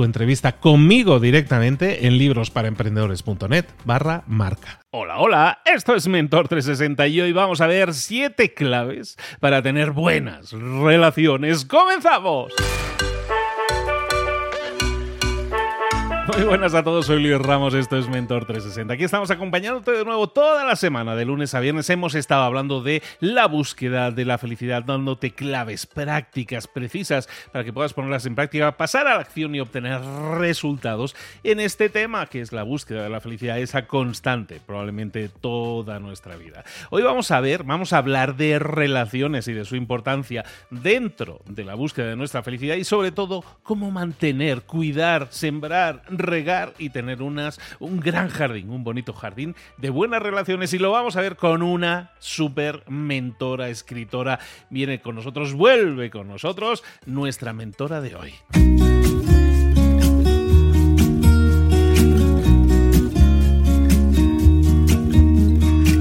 tu entrevista conmigo directamente en librosparaemprendedores.net barra marca. Hola, hola, esto es Mentor 360 y hoy vamos a ver 7 claves para tener buenas relaciones. ¡Comenzamos! Muy buenas a todos, soy Luis Ramos, esto es Mentor 360. Aquí estamos acompañándote de nuevo toda la semana, de lunes a viernes. Hemos estado hablando de la búsqueda de la felicidad, dándote claves prácticas, precisas, para que puedas ponerlas en práctica, pasar a la acción y obtener resultados en este tema, que es la búsqueda de la felicidad, esa constante, probablemente toda nuestra vida. Hoy vamos a ver, vamos a hablar de relaciones y de su importancia dentro de la búsqueda de nuestra felicidad y sobre todo cómo mantener, cuidar, sembrar, regar y tener unas, un gran jardín, un bonito jardín de buenas relaciones. Y lo vamos a ver con una super mentora, escritora. Viene con nosotros, vuelve con nosotros, nuestra mentora de hoy.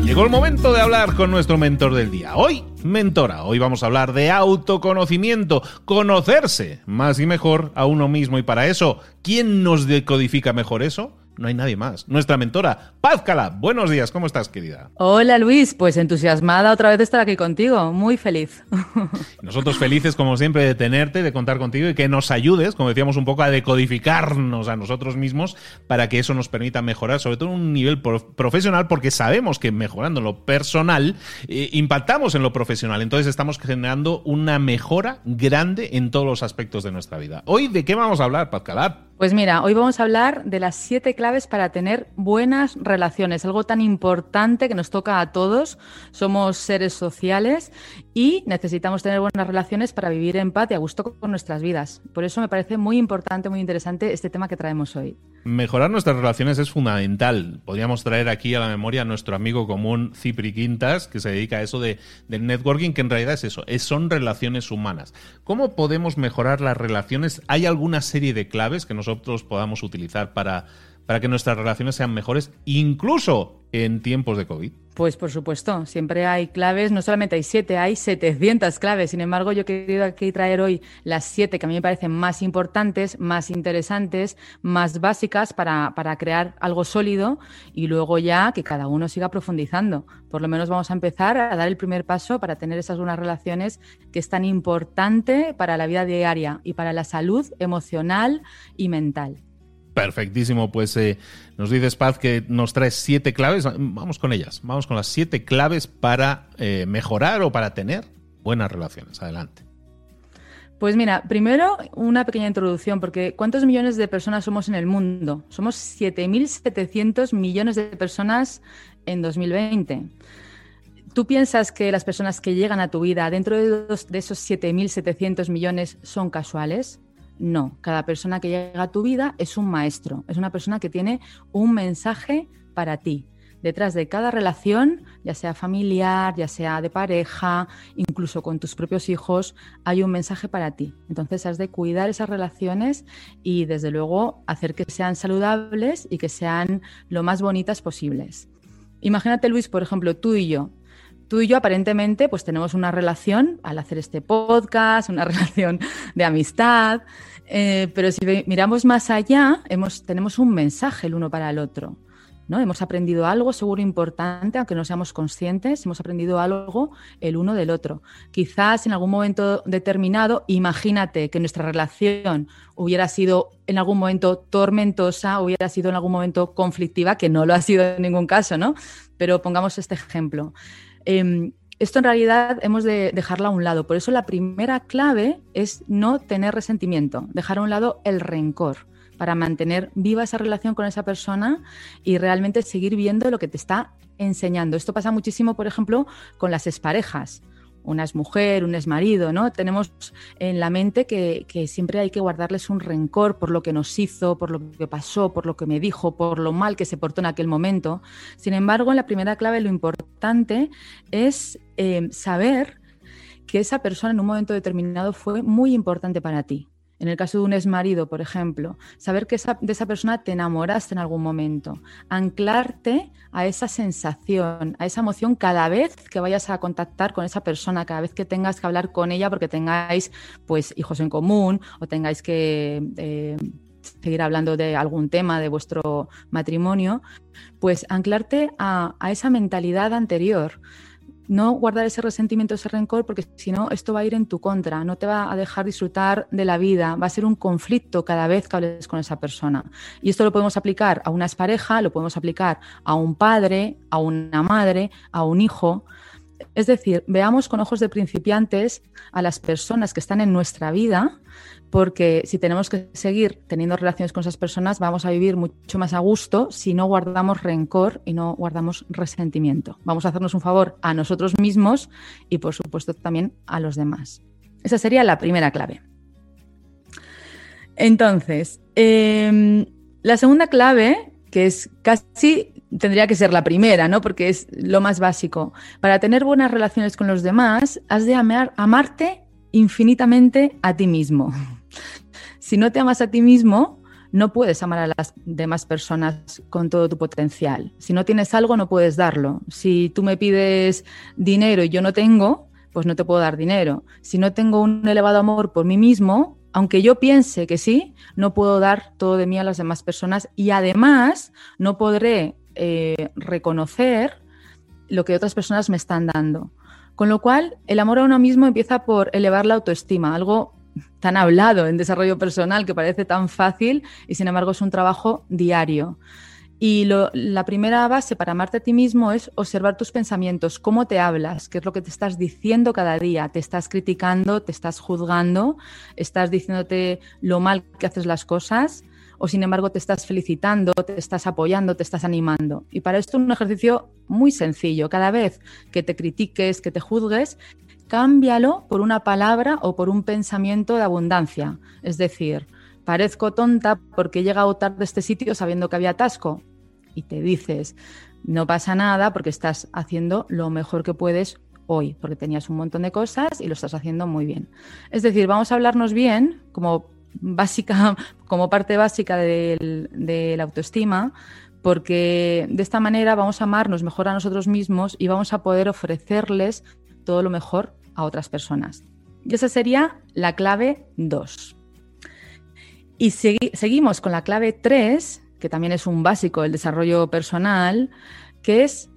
Llegó el momento de hablar con nuestro mentor del día. Hoy, mentora, hoy vamos a hablar de autoconocimiento, conocerse más y mejor a uno mismo. Y para eso, ¿quién nos decodifica mejor eso? No hay nadie más. Nuestra mentora, Paz Cala. Buenos días, ¿cómo estás, querida? Hola, Luis. Pues entusiasmada otra vez de estar aquí contigo. Muy feliz. Nosotros felices, como siempre, de tenerte, de contar contigo y que nos ayudes, como decíamos un poco, a decodificarnos a nosotros mismos para que eso nos permita mejorar, sobre todo en un nivel profesional, porque sabemos que mejorando lo personal, eh, impactamos en lo profesional. Entonces estamos generando una mejora grande en todos los aspectos de nuestra vida. Hoy, ¿de qué vamos a hablar, Paz Cala? Pues mira, hoy vamos a hablar de las siete claves para tener buenas relaciones, algo tan importante que nos toca a todos. Somos seres sociales y necesitamos tener buenas relaciones para vivir en paz y a gusto con nuestras vidas. Por eso me parece muy importante, muy interesante este tema que traemos hoy. Mejorar nuestras relaciones es fundamental. Podríamos traer aquí a la memoria a nuestro amigo común Cipri Quintas, que se dedica a eso de, del networking, que en realidad es eso, es, son relaciones humanas. ¿Cómo podemos mejorar las relaciones? ¿Hay alguna serie de claves que nos nosotros podamos utilizar para, para que nuestras relaciones sean mejores, incluso en tiempos de COVID? Pues por supuesto, siempre hay claves, no solamente hay siete, hay 700 claves. Sin embargo, yo he querido aquí traer hoy las siete que a mí me parecen más importantes, más interesantes, más básicas para, para crear algo sólido y luego ya que cada uno siga profundizando. Por lo menos vamos a empezar a dar el primer paso para tener esas buenas relaciones que es tan importante para la vida diaria y para la salud emocional y mental. Perfectísimo, pues eh, nos dices Paz que nos traes siete claves, vamos con ellas, vamos con las siete claves para eh, mejorar o para tener buenas relaciones. Adelante. Pues mira, primero una pequeña introducción, porque ¿cuántos millones de personas somos en el mundo? Somos 7.700 millones de personas en 2020. ¿Tú piensas que las personas que llegan a tu vida dentro de, de esos 7.700 millones son casuales? No, cada persona que llega a tu vida es un maestro, es una persona que tiene un mensaje para ti. Detrás de cada relación, ya sea familiar, ya sea de pareja, incluso con tus propios hijos, hay un mensaje para ti. Entonces has de cuidar esas relaciones y desde luego hacer que sean saludables y que sean lo más bonitas posibles. Imagínate, Luis, por ejemplo, tú y yo. Tú y yo aparentemente pues tenemos una relación al hacer este podcast, una relación de amistad, eh, pero si miramos más allá, hemos, tenemos un mensaje el uno para el otro. ¿no? Hemos aprendido algo seguro importante, aunque no seamos conscientes, hemos aprendido algo el uno del otro. Quizás en algún momento determinado, imagínate que nuestra relación hubiera sido en algún momento tormentosa, hubiera sido en algún momento conflictiva, que no lo ha sido en ningún caso, ¿no? Pero pongamos este ejemplo. Em, esto en realidad hemos de dejarlo a un lado. Por eso la primera clave es no tener resentimiento, dejar a un lado el rencor para mantener viva esa relación con esa persona y realmente seguir viendo lo que te está enseñando. Esto pasa muchísimo, por ejemplo, con las exparejas. Una es mujer, un es marido, ¿no? Tenemos en la mente que, siempre hay que guardarles un rencor por lo que nos hizo, por lo que pasó, por lo que me dijo, por lo mal que se portó en aquel momento. Sin embargo, en la primera clave lo importante es eh, saber que esa persona en un momento determinado fue muy importante para ti. En el caso de un exmarido, por ejemplo, saber que de esa persona te enamoraste en algún momento, anclarte a esa sensación, a esa emoción cada vez que vayas a contactar con esa persona, cada vez que tengas que hablar con ella porque tengáis pues hijos en común o tengáis que eh, seguir hablando de algún tema de vuestro matrimonio, pues anclarte a esa mentalidad anterior no guardar ese resentimiento, ese rencor, porque si no, esto va a ir en tu contra, no te va a dejar disfrutar de la vida, va a ser un conflicto cada vez que hables con esa persona. Y esto lo podemos aplicar a una pareja, lo podemos aplicar a un padre, a una madre, a un hijo. Es decir, veamos con ojos de principiantes a las personas que están en nuestra vida porque si tenemos que seguir teniendo relaciones con esas personas, vamos a vivir mucho más a gusto si no guardamos rencor y no guardamos resentimiento. Vamos a hacernos un favor a nosotros mismos y, por supuesto, también a los demás. Esa sería la primera clave. Entonces, em, la segunda clave, que es casi tendría que ser la primera, ¿no? Porque es lo más básico. Para tener buenas relaciones con los demás, has de amarte infinitamente a ti mismo. Si no te amas a ti mismo, no puedes amar a las demás personas con todo tu potencial. Si no tienes algo, no puedes darlo. Si tú me pides dinero y yo no tengo, pues no te puedo dar dinero. Si no tengo un elevado amor por mí mismo, aunque yo piense que sí, no puedo dar todo de mí a las demás personas y además no podré eh, reconocer lo que otras personas me están dando. Con lo cual, el amor a uno mismo empieza por elevar la autoestima, algo tan hablado en desarrollo personal que parece tan fácil y sin embargo es un trabajo diario. Y la primera base para amarte a ti mismo es observar tus pensamientos, cómo te hablas, qué es lo que te estás diciendo cada día. Te estás criticando, te estás juzgando, estás diciéndote lo mal que haces las cosas o sin embargo te estás felicitando, te estás apoyando, te estás animando. Y para esto un ejercicio muy sencillo. Cada vez que te critiques, que te juzgues, cámbialo por una palabra o por un pensamiento de abundancia. Es decir, parezco tonta porque he llegado tarde a este sitio sabiendo que había atasco. Y te dices, no pasa nada porque estás haciendo lo mejor que puedes hoy, porque tenías un montón de cosas y lo estás haciendo muy bien. Es decir, vamos a hablarnos bien, como básica, como parte básica de la autoestima, porque de esta manera vamos a amarnos mejor a nosotros mismos y vamos a poder ofrecerles todo lo mejor a otras personas. Y esa sería la clave 2. Y seguimos con la clave 3, que también es un básico del desarrollo personal, que es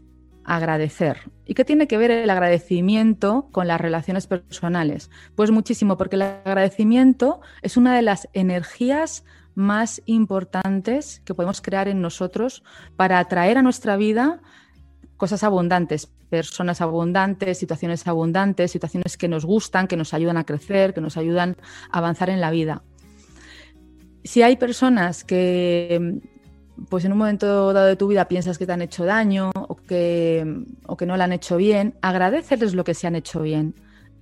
agradecer. ¿Y qué tiene que ver el agradecimiento con las relaciones personales? Pues muchísimo, porque el agradecimiento es una de las energías más importantes que podemos crear en nosotros para atraer a nuestra vida cosas abundantes, personas abundantes, situaciones abundantes, situaciones que nos gustan, que nos ayudan a crecer, que nos ayudan a avanzar en la vida. Si hay personas que pues en un momento dado de tu vida piensas que te han hecho daño o que no le han hecho bien, agradeceles lo que se han hecho bien.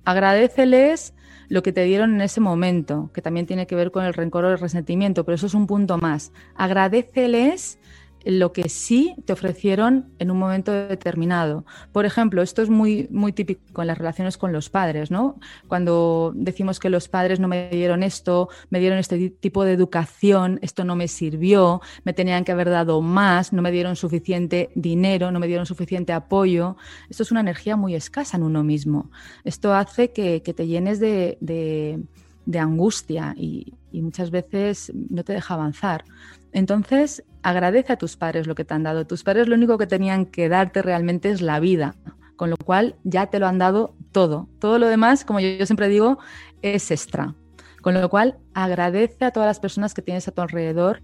Agradeceles lo que te dieron en ese momento, que también tiene que ver con el rencor o el resentimiento, pero eso es un punto más. Agradeceles lo que sí te ofrecieron en un momento determinado. Por ejemplo, esto es muy, muy típico en las relaciones con los padres, ¿no? Cuando decimos que los padres no me dieron esto, me dieron este tipo de educación, esto no me sirvió, me tenían que haber dado más, no me dieron suficiente dinero, no me dieron suficiente apoyo. Esto es una energía muy escasa en uno mismo. Esto hace que, te llenes de, de, angustia y muchas veces no te deja avanzar. Entonces, agradece a tus padres lo que te han dado. Tus padres lo único que tenían que darte realmente es la vida, con lo cual ya te lo han dado todo. Todo lo demás, como yo, siempre digo, es extra. Con lo cual, agradece a todas las personas que tienes a tu alrededor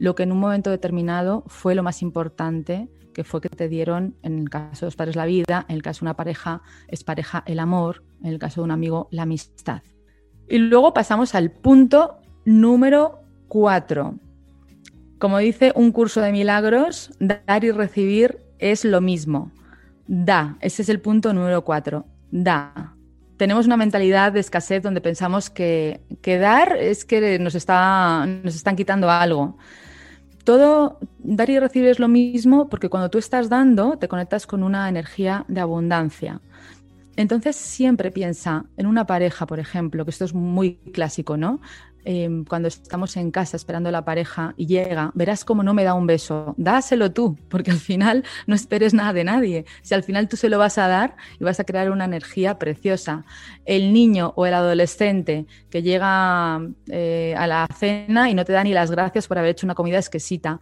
lo que en un momento determinado fue lo más importante, que fue que te dieron, en el caso de los padres, la vida, en el caso de una pareja, es pareja el amor, en el caso de un amigo, la amistad. Y luego pasamos al punto número cuatro como dice un curso de milagros, dar y recibir es lo mismo. Da, ese es el punto número cuatro. Da. Tenemos una mentalidad de escasez donde pensamos que, que dar es que nos, está, nos están quitando algo. Todo dar y recibir es lo mismo porque cuando tú estás dando te conectas con una energía de abundancia. Entonces siempre piensa en una pareja, por ejemplo, que esto es muy clásico, ¿no? Em, cuando estamos en casa esperando a la pareja y llega, verás cómo no me da un beso. Dáselo tú, porque al final no esperes nada de nadie. Si al final tú se lo vas a dar y vas a crear una energía preciosa. El niño o el adolescente que llega eh, a la cena y no te da ni las gracias por haber hecho una comida exquisita.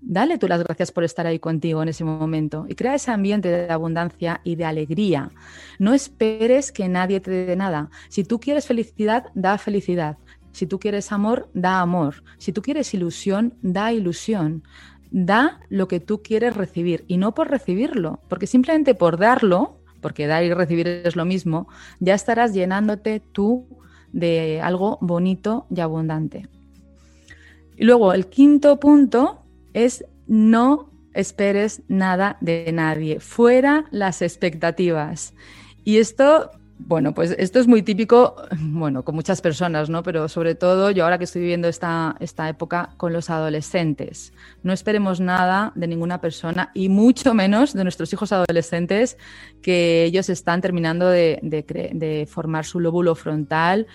Dale tú las gracias por estar ahí contigo en ese momento y crea ese ambiente de abundancia y de alegría. No esperes que nadie te dé nada. Si tú quieres felicidad, da felicidad. Si tú quieres amor, da amor. Si tú quieres ilusión, da ilusión. Da lo que tú quieres recibir y no por recibirlo, porque simplemente por darlo, porque dar y recibir es lo mismo, ya estarás llenándote tú de algo bonito y abundante. Y luego el quinto punto es no esperes nada de nadie, fuera las expectativas. Y esto bueno, pues esto es muy típico, bueno, con muchas personas, ¿no? Pero sobre todo yo ahora que estoy viviendo esta, esta época con los adolescentes. No esperemos nada de ninguna persona y mucho menos de nuestros hijos adolescentes que ellos están terminando de, de formar su lóbulo frontal,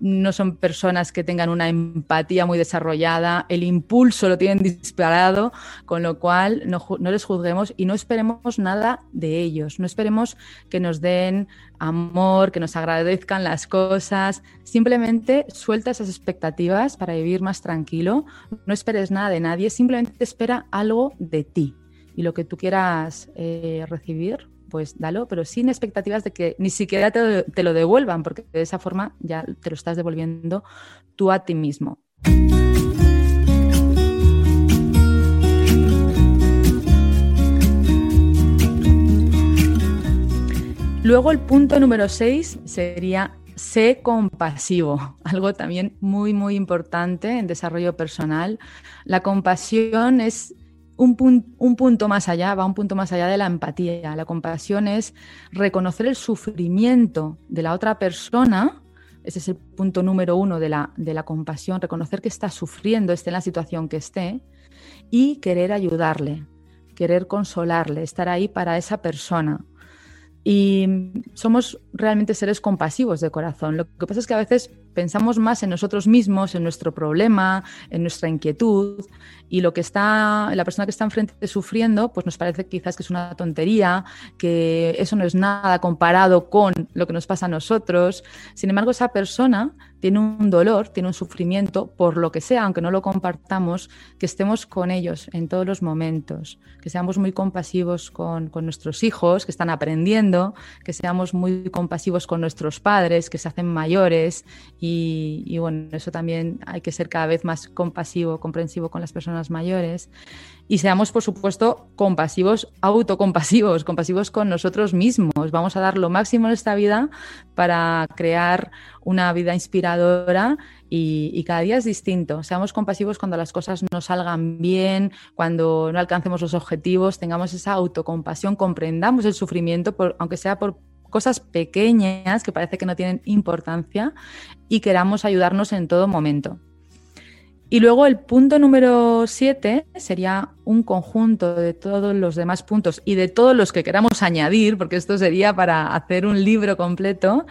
no son personas que tengan una empatía muy desarrollada, el impulso lo tienen disparado, con lo cual no, les juzguemos y no esperemos nada de ellos, no esperemos que nos den amor, que nos agradezcan las cosas, simplemente suelta esas expectativas para vivir más tranquilo, no esperes nada de nadie, simplemente espera algo de ti y lo que tú quieras eh, recibir, pues dalo, pero sin expectativas de que ni siquiera te, lo devuelvan, porque de esa forma ya te lo estás devolviendo tú a ti mismo. Luego el punto número 6 sería sé compasivo, algo también muy, muy importante en desarrollo personal. La compasión es un, punto más allá, va un punto más allá de la empatía. La compasión es reconocer el sufrimiento de la otra persona. Ese es el punto número uno de la, de la compasión, reconocer que está sufriendo, esté en la situación que esté, y querer ayudarle, querer consolarle, estar ahí para esa persona. Y somos realmente seres compasivos de corazón. Lo que pasa es que a veces pensamos más en nosotros mismos, en nuestro problema, en nuestra inquietud, y lo que está, la persona que está enfrente sufriendo, pues nos parece quizás que es una tontería, que eso no es nada comparado con lo que nos pasa a nosotros. Sin embargo, esa persona tiene un dolor, tiene un sufrimiento, por lo que sea, aunque no lo compartamos, que estemos con ellos en todos los momentos, que seamos muy compasivos con, nuestros hijos que están aprendiendo, que seamos muy compasivos con nuestros padres que se hacen mayores y, bueno, eso también hay que ser cada vez más compasivo, comprensivo con las personas mayores. Y seamos, por supuesto, compasivos, autocompasivos, compasivos con nosotros mismos. Vamos a dar lo máximo en esta vida para crear una vida inspiradora y, y, cada día es distinto. Seamos compasivos cuando las cosas no salgan bien, cuando no alcancemos los objetivos, tengamos esa autocompasión, comprendamos el sufrimiento, por, aunque sea por cosas pequeñas que parece que no tienen importancia y queramos ayudarnos en todo momento. Y luego el punto número 7 sería un conjunto de todos los demás puntos y de todos los que queramos añadir, porque esto sería para hacer un libro completo,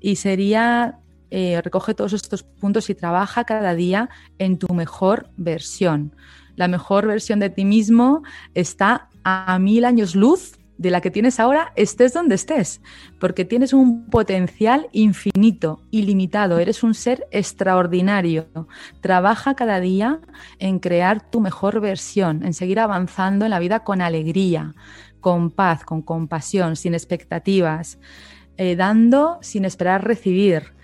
y sería eh, recoge todos estos puntos y trabaja cada día en tu mejor versión. La mejor versión de ti mismo está a mil años luz de la que tienes ahora, estés donde estés, porque tienes un potencial infinito, ilimitado, eres un ser extraordinario. Trabaja cada día en crear tu mejor versión, en seguir avanzando en la vida con alegría, con paz, con compasión, sin expectativas, eh, dando sin esperar recibir.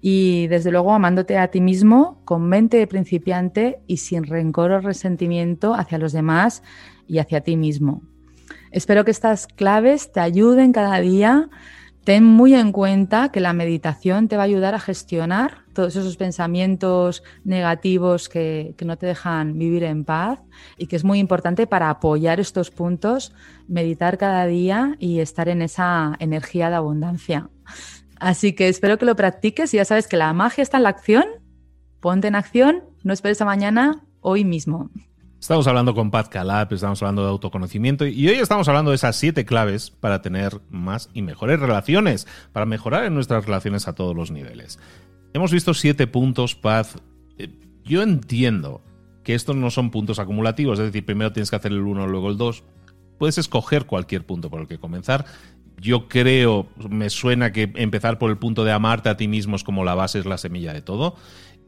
Y desde luego amándote a ti mismo con mente de principiante y sin rencor o resentimiento hacia los demás y hacia ti mismo. Espero que estas claves te ayuden cada día. Ten muy en cuenta que la meditación te va a ayudar a gestionar todos esos pensamientos negativos que, no te dejan vivir en paz y que es muy importante para apoyar estos puntos, meditar cada día y estar en esa energía de abundancia. Así que espero que lo practiques y ya sabes que la magia está en la acción. Ponte en acción, no esperes a mañana, hoy mismo. Estamos hablando con Pat Calab, estamos hablando de autoconocimiento y hoy estamos hablando de esas siete claves para tener más y mejores relaciones, para mejorar en nuestras relaciones a todos los niveles. Hemos visto siete puntos, Pat. Eh, yo entiendo que estos no son puntos acumulativos, es decir, primero tienes que hacer el uno, luego el dos. Puedes escoger cualquier punto por el que comenzar. Yo creo, me suena que empezar por el punto de amarte a ti mismo es como la base, es la semilla de todo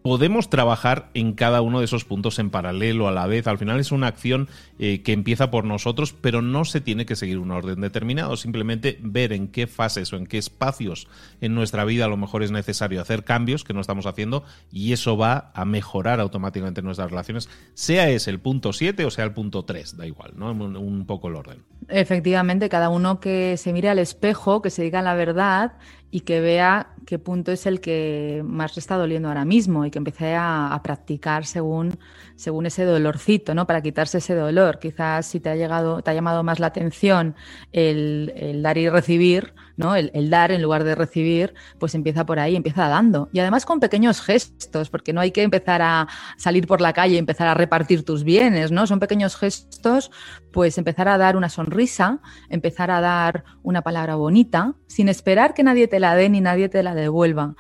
podemos trabajar en cada uno de esos puntos en paralelo a la vez. Al final es una acción eh, que empieza por nosotros, pero no se tiene que seguir un orden determinado. Simplemente ver en qué fases o en qué espacios en nuestra vida a lo mejor es necesario hacer cambios que no estamos haciendo y eso va a mejorar automáticamente nuestras relaciones, sea ese el punto 7 o sea el punto 3, da igual, ¿no? Un, un poco el orden. Efectivamente, cada uno que se mire al espejo, que se diga la verdad y que vea qué punto es el que más le está doliendo ahora mismo y que empiece a, practicar según, según ese dolorcito, ¿no? Para quitarse ese dolor. Quizás si te ha llegado, te ha llamado más la atención el, dar y recibir, ¿no? El, dar en lugar de recibir, pues empieza por ahí, empieza dando. Y además con pequeños gestos, porque no hay que empezar a salir por la calle y empezar a repartir tus bienes, ¿no? Son pequeños gestos, pues empezar a dar una sonrisa, empezar a dar una palabra bonita, sin esperar que nadie te la dé ni nadie te la devuelva.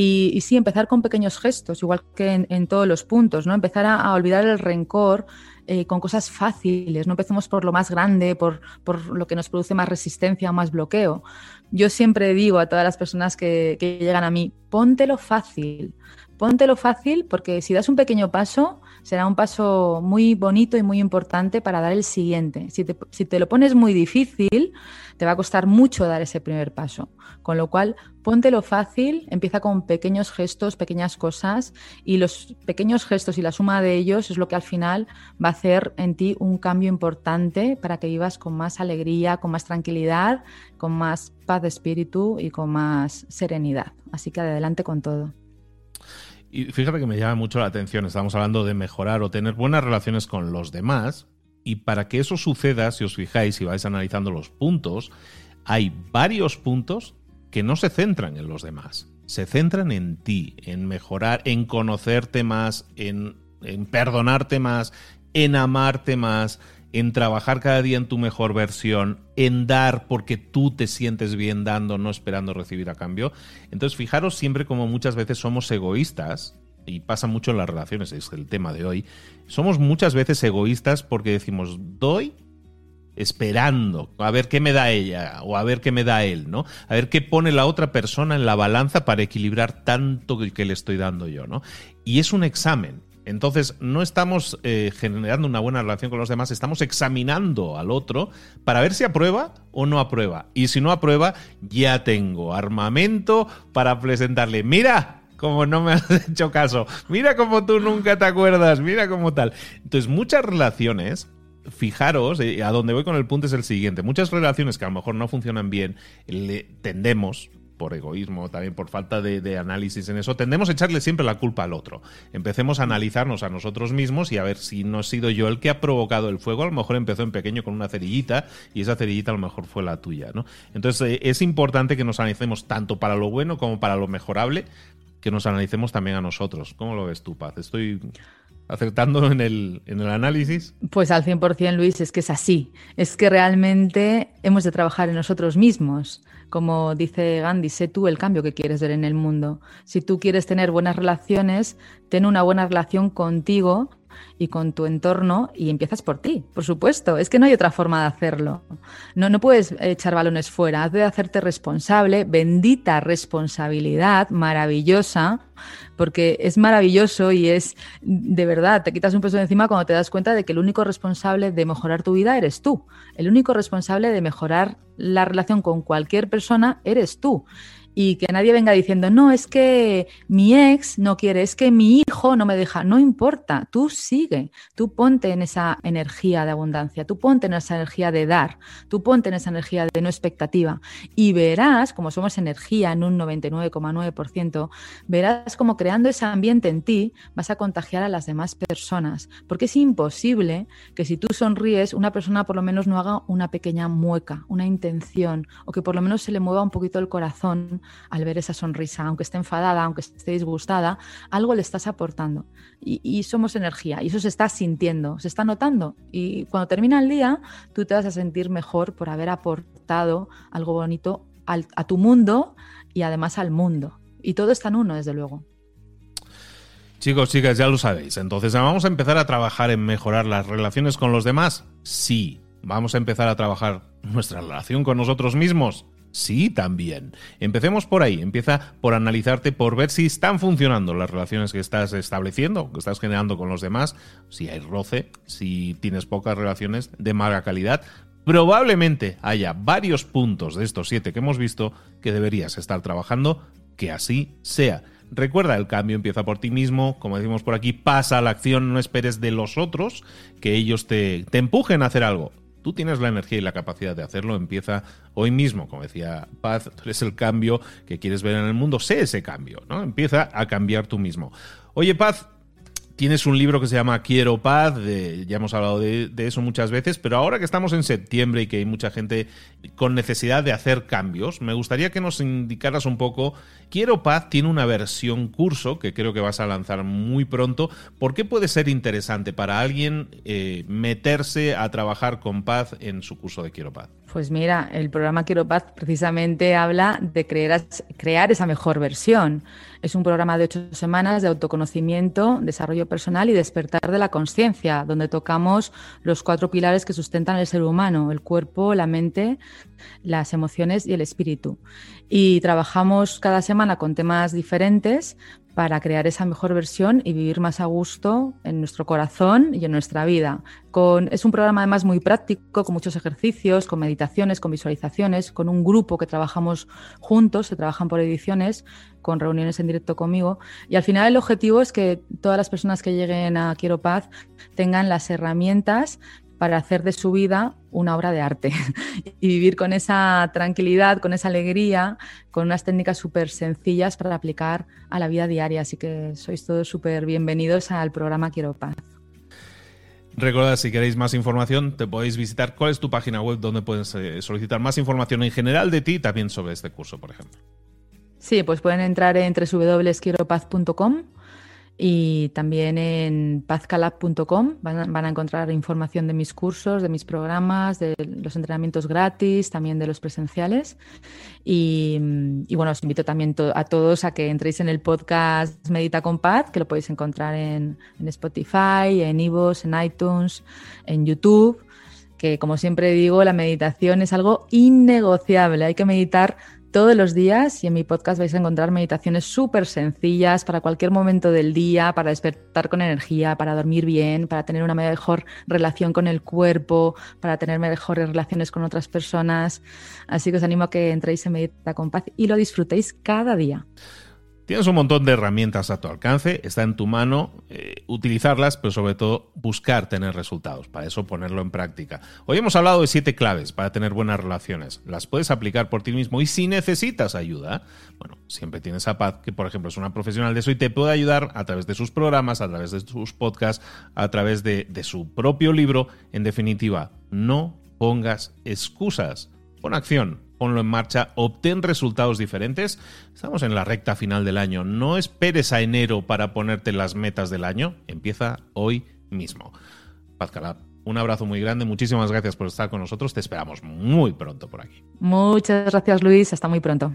Y, sí, empezar con pequeños gestos, igual que en, todos los puntos, ¿no? Empezar a, olvidar el rencor eh, con cosas fáciles, no empecemos por lo más grande, por, por, lo que nos produce más resistencia o más bloqueo. Yo siempre digo a todas las personas que, que llegan a mí, póntelo fácil, póntelo fácil porque si das un pequeño paso, será un paso muy bonito y muy importante para dar el siguiente. Si te, lo pones muy difícil, te va a costar mucho dar ese primer paso. Con lo cual, póntelo fácil, empieza con pequeños gestos, pequeñas cosas, y los pequeños gestos y la suma de ellos es lo que al final va a hacer en ti un cambio importante para que vivas con más alegría, con más tranquilidad, con más paz de espíritu y con más serenidad. Así que adelante con todo. Y fíjate que me llama mucho la atención, estamos hablando de mejorar o tener buenas relaciones con los demás, y para que eso suceda, si os fijáis y vais analizando los puntos, hay varios puntos que no se centran en los demás, se centran en ti, en mejorar, en conocerte más, en, en perdonarte más, en amarte más, en trabajar cada día en tu mejor versión, en dar porque tú te sientes bien dando, no esperando recibir a cambio. Entonces, fijaros siempre como muchas veces somos egoístas y pasa mucho en las relaciones, es el tema de hoy, somos muchas veces egoístas porque decimos, doy esperando a ver qué me da ella o a ver qué me da él, ¿no? A ver qué pone la otra persona en la balanza para equilibrar tanto que le estoy dando yo, ¿no? Y es un examen. Entonces, no estamos eh, generando una buena relación con los demás, estamos examinando al otro para ver si aprueba o no aprueba. Y si no aprueba, ya tengo armamento para presentarle, mira, como no me has hecho caso, mira como tú nunca te acuerdas, mira como tal. Entonces, muchas relaciones fijaros, eh, a donde voy con el punto es el siguiente. Muchas relaciones que a lo mejor no funcionan bien, le tendemos, por egoísmo, también por falta de, análisis en eso, tendemos a echarle siempre la culpa al otro. Empecemos a analizarnos a nosotros mismos y a ver si no he sido yo el que ha provocado el fuego. A lo mejor empezó en pequeño con una cerillita y esa cerillita a lo mejor fue la tuya, ¿no? Entonces eh, es importante que nos analicemos tanto para lo bueno como para lo mejorable que nos analicemos también a nosotros. ¿Cómo lo ves tú, Paz? Estoy... ¿Acertando en el, en el análisis? Pues al 100%, Luis, es que es así. Es que realmente hemos de trabajar en nosotros mismos. Como dice Gandhi, sé tú el cambio que quieres ver en el mundo. Si tú quieres tener buenas relaciones, ten una buena relación contigo y con tu entorno y empiezas por ti, por supuesto. Es que no hay otra forma de hacerlo. No, no puedes echar balones fuera, has de hacerte responsable, bendita responsabilidad, maravillosa, porque es maravilloso y es de verdad, te quitas un peso de encima cuando te das cuenta de que el único responsable de mejorar tu vida eres tú. El único responsable de mejorar la relación con cualquier persona eres tú y que nadie venga diciendo, no, es que mi ex no quiere, es que mi hijo no me deja, no importa, tú sigue, tú ponte en esa energía de abundancia, tú ponte en esa energía de dar, tú ponte en esa energía de no expectativa y verás, como somos energía en un 99,9%, verás como creando ese ambiente en ti vas a contagiar a las demás personas, porque es imposible que si tú sonríes, una persona por lo menos no haga una pequeña mueca, una intención, o que por lo menos se le mueva un poquito el corazón al ver esa sonrisa, aunque esté enfadada, aunque esté disgustada, algo le estás aportando. Y, somos energía, y eso se está sintiendo, se está notando. Y cuando termina el día, tú te vas a sentir mejor por haber aportado algo bonito a tu mundo y además al mundo. Y todo está en uno, desde luego. Chicos, chicas, ya lo sabéis. Entonces, ¿vamos a empezar a trabajar en mejorar las relaciones con los demás? Sí. ¿Vamos a empezar a trabajar nuestra relación con nosotros mismos? Sí, también. Empecemos por ahí. Empieza por analizarte, por ver si están funcionando las relaciones que estás estableciendo, que estás generando con los demás, si hay roce, si tienes pocas relaciones de mala calidad. Probablemente haya varios puntos de estos siete que hemos visto que deberías estar trabajando, que así sea. Recuerda, el cambio empieza por ti mismo, como decimos por aquí, pasa a la acción, no esperes de los otros que ellos te, te empujen a hacer algo tú tienes la energía y la capacidad de hacerlo, empieza hoy mismo, como decía Paz, tú eres el cambio que quieres ver en el mundo, sé ese cambio, ¿no? Empieza a cambiar tú mismo. Oye, Paz, Tienes un libro que se llama Quiero Paz, ya hemos hablado de, eso muchas veces, pero ahora que estamos en septiembre y que hay mucha gente con necesidad de hacer cambios, me gustaría que nos indicaras un poco, Quiero Paz tiene una versión curso que creo que vas a lanzar muy pronto, ¿por qué puede ser interesante para alguien eh, meterse a trabajar con paz en su curso de Quiero Paz? Pues mira, el programa Quiero Paz precisamente habla de crear, crear esa mejor versión. Es un programa de ocho semanas de autoconocimiento, desarrollo personal y despertar de la conciencia, donde tocamos los cuatro pilares que sustentan el ser humano, el cuerpo, la mente, las emociones y el espíritu. Y trabajamos cada semana con temas diferentes para crear esa mejor versión y vivir más a gusto en nuestro corazón y en nuestra vida. Es un programa además muy práctico, con muchos ejercicios, con meditaciones, con visualizaciones, con un grupo que trabajamos juntos, se trabajan por ediciones, con reuniones en directo conmigo. Y al final el objetivo es que todas las personas que lleguen a Quiero Paz tengan las herramientas para hacer de su vida una obra de arte y vivir con esa tranquilidad, con esa alegría, con unas técnicas súper sencillas para aplicar a la vida diaria. Así que sois todos súper bienvenidos al programa Quiero Paz. Recuerda, si queréis más información, te podéis visitar. ¿Cuál es tu página web donde puedes eh, solicitar más información en general de ti y también sobre este curso, por ejemplo? Sí, pues pueden entrar en www.quieropaz.com y también en pazcalab.com van, a encontrar información de mis cursos, de mis programas, de los entrenamientos gratis, también de los presenciales. Y, bueno, os invito también a todos a que entréis en el podcast Medita con Paz, que lo podéis encontrar en, en Spotify, en Ivos, en iTunes, en YouTube que como siempre digo, la meditación es algo innegociable. Hay que meditar todos los días y en mi podcast vais a encontrar meditaciones súper sencillas para cualquier momento del día, para despertar con energía, para dormir bien, para tener una mejor relación con el cuerpo, para tener mejores relaciones con otras personas. Así que os animo a que entréis en Medita con Paz y lo disfrutéis cada día. Tienes un montón de herramientas a tu alcance, está en tu mano eh, utilizarlas, pero sobre todo buscar tener resultados, para eso ponerlo en práctica. Hoy hemos hablado de siete claves para tener buenas relaciones, las puedes aplicar por ti mismo y si necesitas ayuda, bueno, siempre tienes a Paz, que por ejemplo es una profesional de eso y te puede ayudar a través de sus programas, a través de sus podcasts, a través de, de su propio libro, en definitiva, no pongas excusas, pon acción ponlo en marcha, obtén resultados diferentes. Estamos en la recta final del año. No esperes a enero para ponerte las metas del año. Empieza hoy mismo. Paz un abrazo muy grande. Muchísimas gracias por estar con nosotros. Te esperamos muy pronto por aquí. Muchas gracias, Luis. Hasta muy pronto.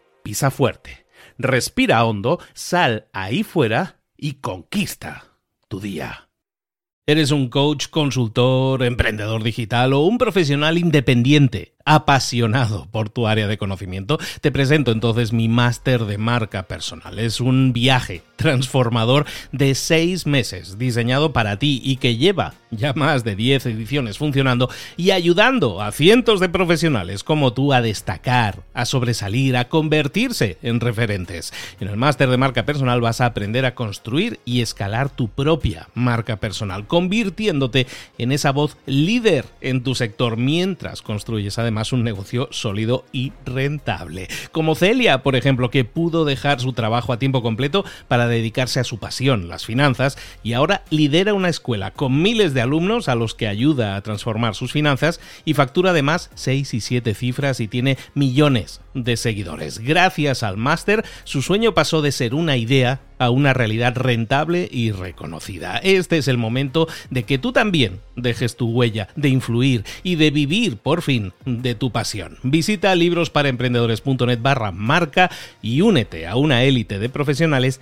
pisa fuerte, respira hondo, sal ahí fuera y conquista tu día. ¿Eres un coach, consultor, emprendedor digital o un profesional independiente? apasionado por tu área de conocimiento, te presento entonces mi máster de marca personal. Es un viaje transformador de seis meses diseñado para ti y que lleva ya más de 10 ediciones funcionando y ayudando a cientos de profesionales como tú a destacar, a sobresalir, a convertirse en referentes. En el máster de marca personal vas a aprender a construir y escalar tu propia marca personal, convirtiéndote en esa voz líder en tu sector mientras construyes además un negocio sólido y rentable. Como Celia, por ejemplo, que pudo dejar su trabajo a tiempo completo para dedicarse a su pasión, las finanzas, y ahora lidera una escuela con miles de alumnos a los que ayuda a transformar sus finanzas y factura además 6 y 7 cifras y tiene millones de seguidores. Gracias al máster, su sueño pasó de ser una idea a una realidad rentable y reconocida. Este es el momento de que tú también dejes tu huella, de influir y de vivir por fin de tu pasión. Visita librosparaemprendedores.net barra marca y únete a una élite de profesionales